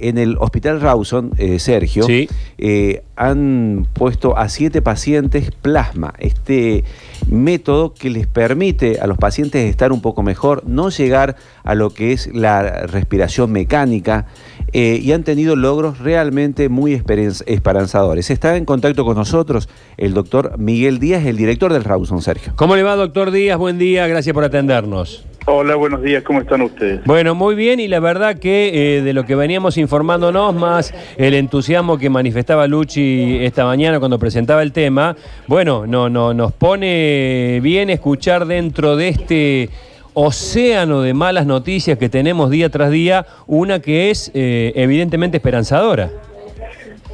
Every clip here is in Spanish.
En el Hospital Rawson, eh, Sergio, Sí. eh, han puesto a siete pacientes plasma, este método que les permite a los pacientes estar un poco mejor, no llegar a lo que es la respiración mecánica, eh, y han tenido logros realmente muy esperanz- esperanzadores. Está en contacto con nosotros el doctor Miguel Díaz, el director del Rawson, Sergio. ¿Cómo le va, doctor Díaz? Buen día, gracias por atendernos. Hola, buenos días, ¿cómo están ustedes? Bueno, muy bien y la verdad que eh, de lo que veníamos informándonos, más el entusiasmo que manifestaba Luchi esta mañana cuando presentaba el tema, bueno, no, no, nos pone bien escuchar dentro de este océano de malas noticias que tenemos día tras día, una que es eh, evidentemente esperanzadora.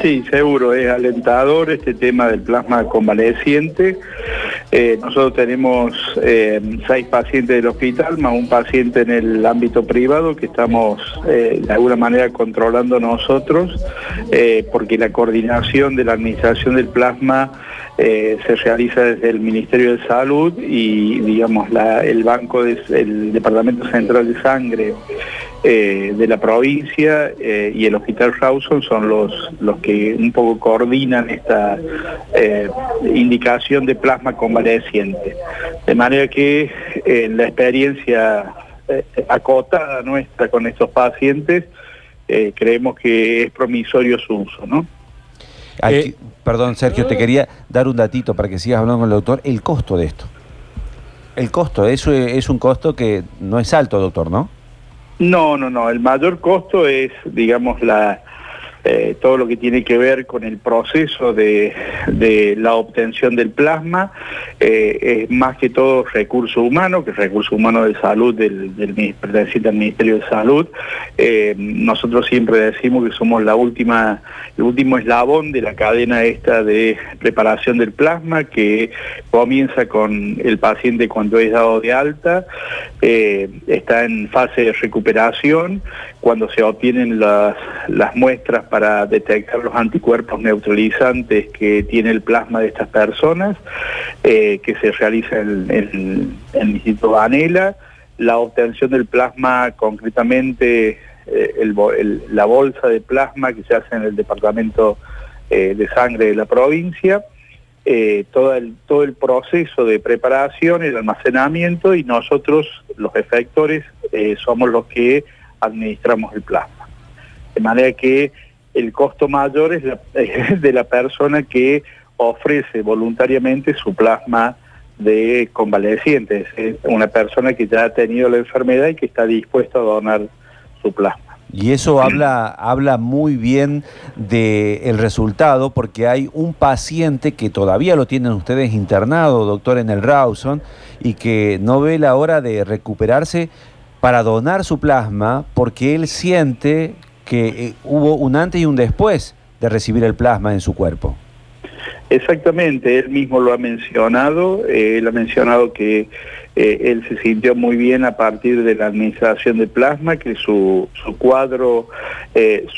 Sí, seguro, es alentador este tema del plasma convaleciente. Eh, nosotros tenemos eh, seis pacientes del hospital, más un paciente en el ámbito privado que estamos eh, de alguna manera controlando nosotros, porque la coordinación de la administración del plasma se realiza desde el Ministerio de Salud y, digamos, el Banco, de- el Departamento Central de Sangre eh, de la provincia eh, y el Hospital Rawson son los, los que un poco coordinan esta eh, indicación de plasma convaleciente. De manera que eh, la experiencia eh, acotada nuestra con estos pacientes, eh, creemos que es promisorio su uso, ¿no? Aquí- Eh, perdón, Sergio, te quería dar un datito para que sigas hablando con el doctor, el costo de esto. El costo, eso es un costo que no es alto, doctor, ¿no? No, no, no. El mayor costo es, digamos, la eh, todo lo que tiene que ver con el proceso de, de la obtención del plasma. eh, es más que todo recurso humano, que es recurso humano de salud del, del al Ministerio de Salud. Eh, nosotros siempre decimos que somos la última, el último eslabón de la cadena esta de preparación del plasma, que comienza con el paciente cuando es dado de alta, está en fase de recuperación, cuando se obtienen las, las muestras para detectar los anticuerpos neutralizantes que tiene el plasma de estas personas, eh, que se realiza en, en- en el Instituto Vanela, la obtención del plasma concretamente, eh, la bolsa de plasma que se hace en el Departamento eh, de Sangre de la provincia, todo, el, todo el proceso de preparación, el almacenamiento y nosotros, los efectores, somos los que administramos el plasma. De manera que el costo mayor es la- de la persona que ofrece voluntariamente su plasma de convalecientes, es una persona que ya ha tenido la enfermedad y que está dispuesta a donar su plasma. Y eso habla, habla muy bien del resultado, porque hay un paciente que todavía lo tienen ustedes internado, doctor, en el Rawson, y que no ve la hora de recuperarse para donar su plasma, porque él siente que eh, hubo un antes y un después de recibir el plasma en su cuerpo. Exactamente, él mismo lo ha mencionado, eh, él ha mencionado que eh, él se sintió muy bien a partir de la administración de plasma, que su, su cuadro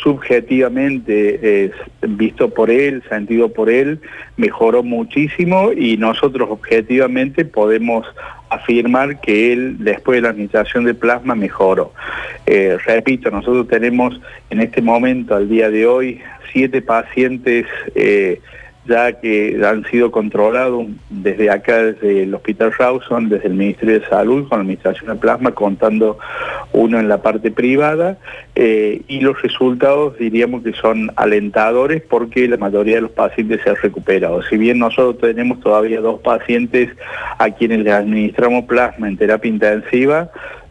subjetivamente, visto por él, sentido por él, mejoró muchísimo y nosotros objetivamente podemos afirmar que él después de la administración de plasma mejoró. Eh, repito, nosotros tenemos en este momento, al día de hoy, siete pacientes eh, ya que han sido controlados desde acá, desde el Hospital Rawson, desde el Ministerio de Salud, con la Administración de Plasma, contando uno en la parte privada, eh, y los resultados diríamos que son alentadores porque la mayoría de los pacientes se han recuperado. Si bien nosotros tenemos todavía dos pacientes a quienes les administramos plasma en terapia intensiva,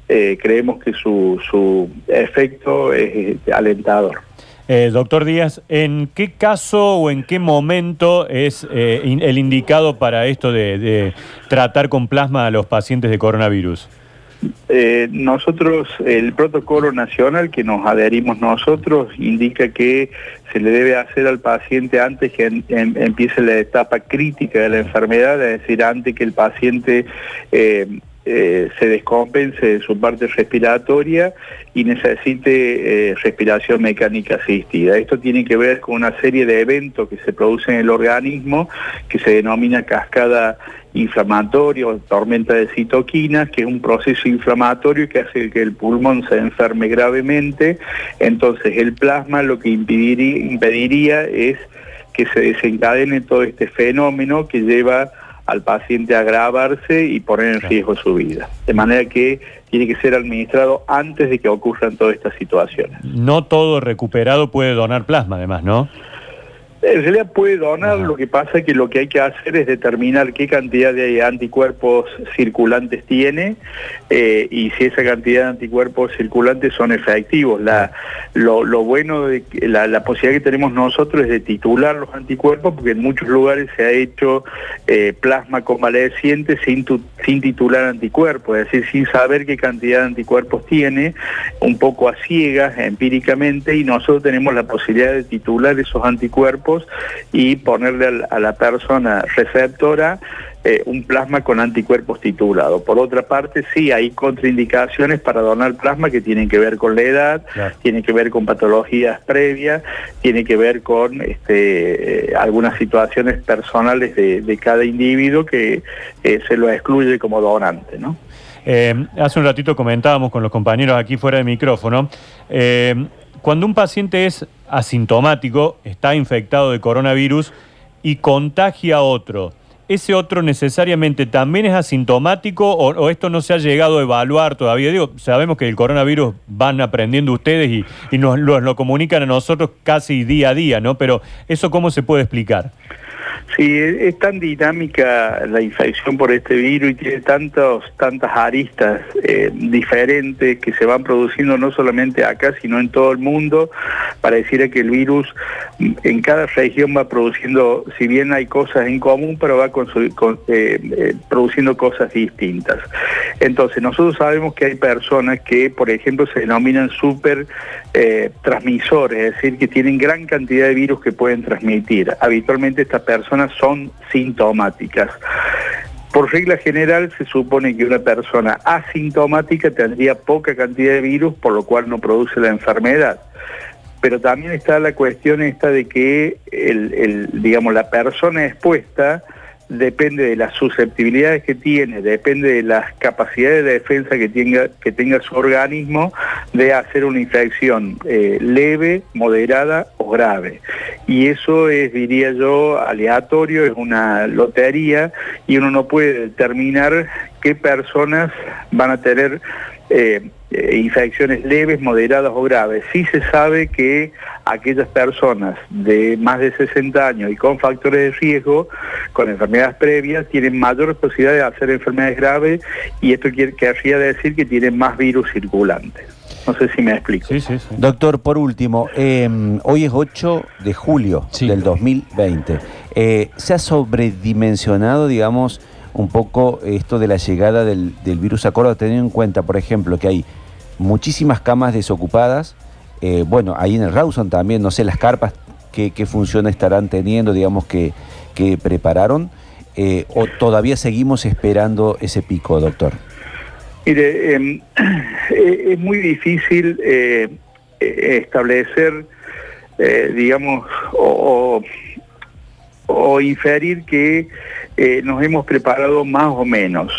eh, creemos que su, su efecto es eh, alentador. Eh, doctor Díaz, ¿en qué caso o en qué momento es el indicado para esto de tratar con plasma a los pacientes de coronavirus? Eh, nosotros, el protocolo nacional que nos adherimos nosotros indica que se le debe hacer al paciente antes que em- em- empiece la etapa crítica de la enfermedad, es decir, antes que el paciente eh, eh, se descompense de su parte respiratoria y necesite eh, respiración mecánica asistida. Esto tiene que ver con una serie de eventos que se producen en el organismo que se denomina cascada inflamatoria o tormenta de citoquinas, que es un proceso inflamatorio que hace que el pulmón se enferme gravemente. Entonces el plasma lo que impediría, impediría es que se desencadene todo este fenómeno que lleva al paciente a agravarse y poner en riesgo su vida. De manera que tiene que ser administrado antes de que ocurran todas estas situaciones. No todo recuperado puede donar plasma, además, ¿no? En realidad puede donar, lo que pasa es que lo que hay que hacer es determinar qué cantidad de anticuerpos circulantes tiene eh, y si esa cantidad de anticuerpos circulantes son efectivos. La, lo, bueno de la, posibilidad que tenemos nosotros es de titular los anticuerpos, porque en muchos lugares se ha hecho eh, plasma convaleciente sin, sin titular anticuerpos, es decir, sin saber qué cantidad de anticuerpos tiene, un poco a ciegas, empíricamente, y nosotros tenemos la posibilidad de titular esos anticuerpos y ponerle a la persona receptora eh, un plasma con anticuerpos titulado. Por otra parte, sí hay contraindicaciones para donar plasma que tienen que ver con la edad, tienen que ver con patologías previas, tiene que ver con este, eh, algunas situaciones personales de, cada individuo que eh, se lo excluye como donante. ¿no? hace un ratito comentábamos con los compañeros aquí fuera de micrófono. cuando un paciente es asintomático, está infectado de coronavirus y contagia a otro. ¿Ese otro necesariamente también es asintomático o, esto no se ha llegado a evaluar todavía? Digo, sabemos que el coronavirus van aprendiendo ustedes y, nos lo comunican a nosotros casi día a día, ¿no? Pero ¿eso cómo se puede explicar? Sí, es tan dinámica la infección por este virus y tiene tantos, tantas aristas eh, diferentes que se van produciendo no solamente acá, sino en todo el mundo. Pareciera que el virus en cada región va produciendo, si bien hay cosas en común, pero va eh, eh, produciendo cosas distintas. Entonces, nosotros sabemos que hay personas que, por ejemplo, se denominan super transmisores, es decir, que tienen gran cantidad de virus que pueden transmitir. Habitualmente estas personas son sintomáticas. Por regla general se supone que una persona asintomática tendría poca cantidad de virus, por lo cual no produce la enfermedad. Pero también está la cuestión esta de que el digamos, la persona expuesta depende de las susceptibilidades que tiene, depende de las capacidades de defensa que tenga, que tenga su organismo de hacer una infección eh, leve, moderada o grave. Y eso es, diría yo, aleatorio, es una lotería y uno no puede determinar qué personas van a tener eh, eh, infecciones leves, moderadas o graves. Sí se sabe que aquellas personas de más de 60 años y con factores de riesgo, con enfermedades previas, tienen mayor posibilidad de hacer enfermedades graves y esto querría decir que tienen más virus circulantes. No sé si me explico. Doctor, por último, em, hoy es 8 de julio del 2020. Eh, ¿Se ha sobredimensionado, digamos, un poco esto de la llegada del, virus a Córdoba, teniendo en cuenta, por ejemplo, que hay muchísimas camas desocupadas, eh, bueno, ahí en el Rawson también, no sé, las carpas, qué, función estarán teniendo, digamos, que, que prepararon, eh, o todavía seguimos esperando ese pico, doctor. Mire, em, es muy difícil eh, establecer, digamos, o, o inferir que eh, nos hemos preparado más o menos.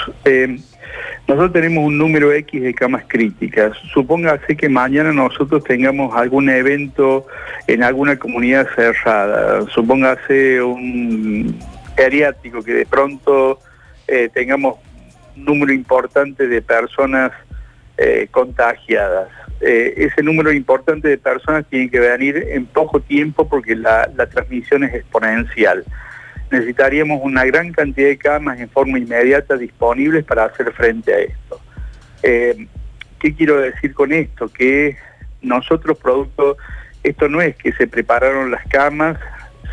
Eh, nosotros tenemos un número X de camas críticas. Supóngase que mañana nosotros tengamos algún evento en alguna comunidad cerrada. Supóngase un geriátrico que de pronto eh, tengamos un número importante de personas contagiadas. ese número importante de personas tiene que venir en poco tiempo porque la transmisión es exponencial necesitaríamos una gran cantidad de camas en forma inmediata disponibles para hacer frente a esto. Eh, ¿Qué quiero decir con esto? Que nosotros producto, esto no es que se prepararon las camas,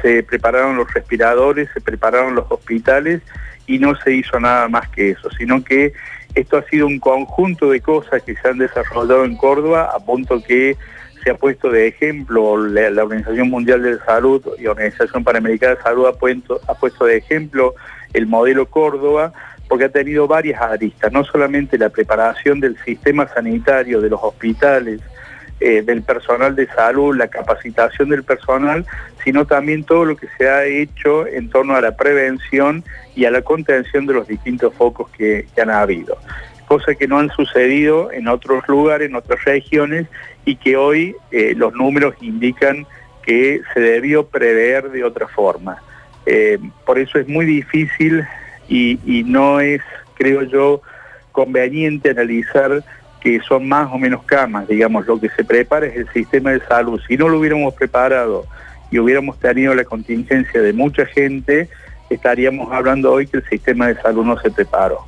se prepararon los respiradores, se prepararon los hospitales y no se hizo nada más que eso, sino que esto ha sido un conjunto de cosas que se han desarrollado en Córdoba a punto que se ha puesto de ejemplo, la, Organización Mundial de Salud y Organización Panamericana de Salud ha puesto, ha puesto de ejemplo el modelo Córdoba porque ha tenido varias aristas, no solamente la preparación del sistema sanitario, de los hospitales, eh, del personal de salud, la capacitación del personal, sino también todo lo que se ha hecho en torno a la prevención y a la contención de los distintos focos que, han habido. Cosas que no han sucedido en otros lugares, en otras regiones, y que hoy eh, los números indican que se debió prever de otra forma. Eh, por eso es muy difícil y, y no es, creo yo, conveniente analizar que son más o menos camas, digamos, lo que se prepara es el sistema de salud. Si no lo hubiéramos preparado y hubiéramos tenido la contingencia de mucha gente, estaríamos hablando hoy que el sistema de salud no se preparó.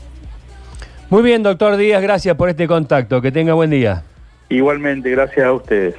Muy bien, doctor Díaz, gracias por este contacto. Que tenga buen día. Igualmente, gracias a ustedes.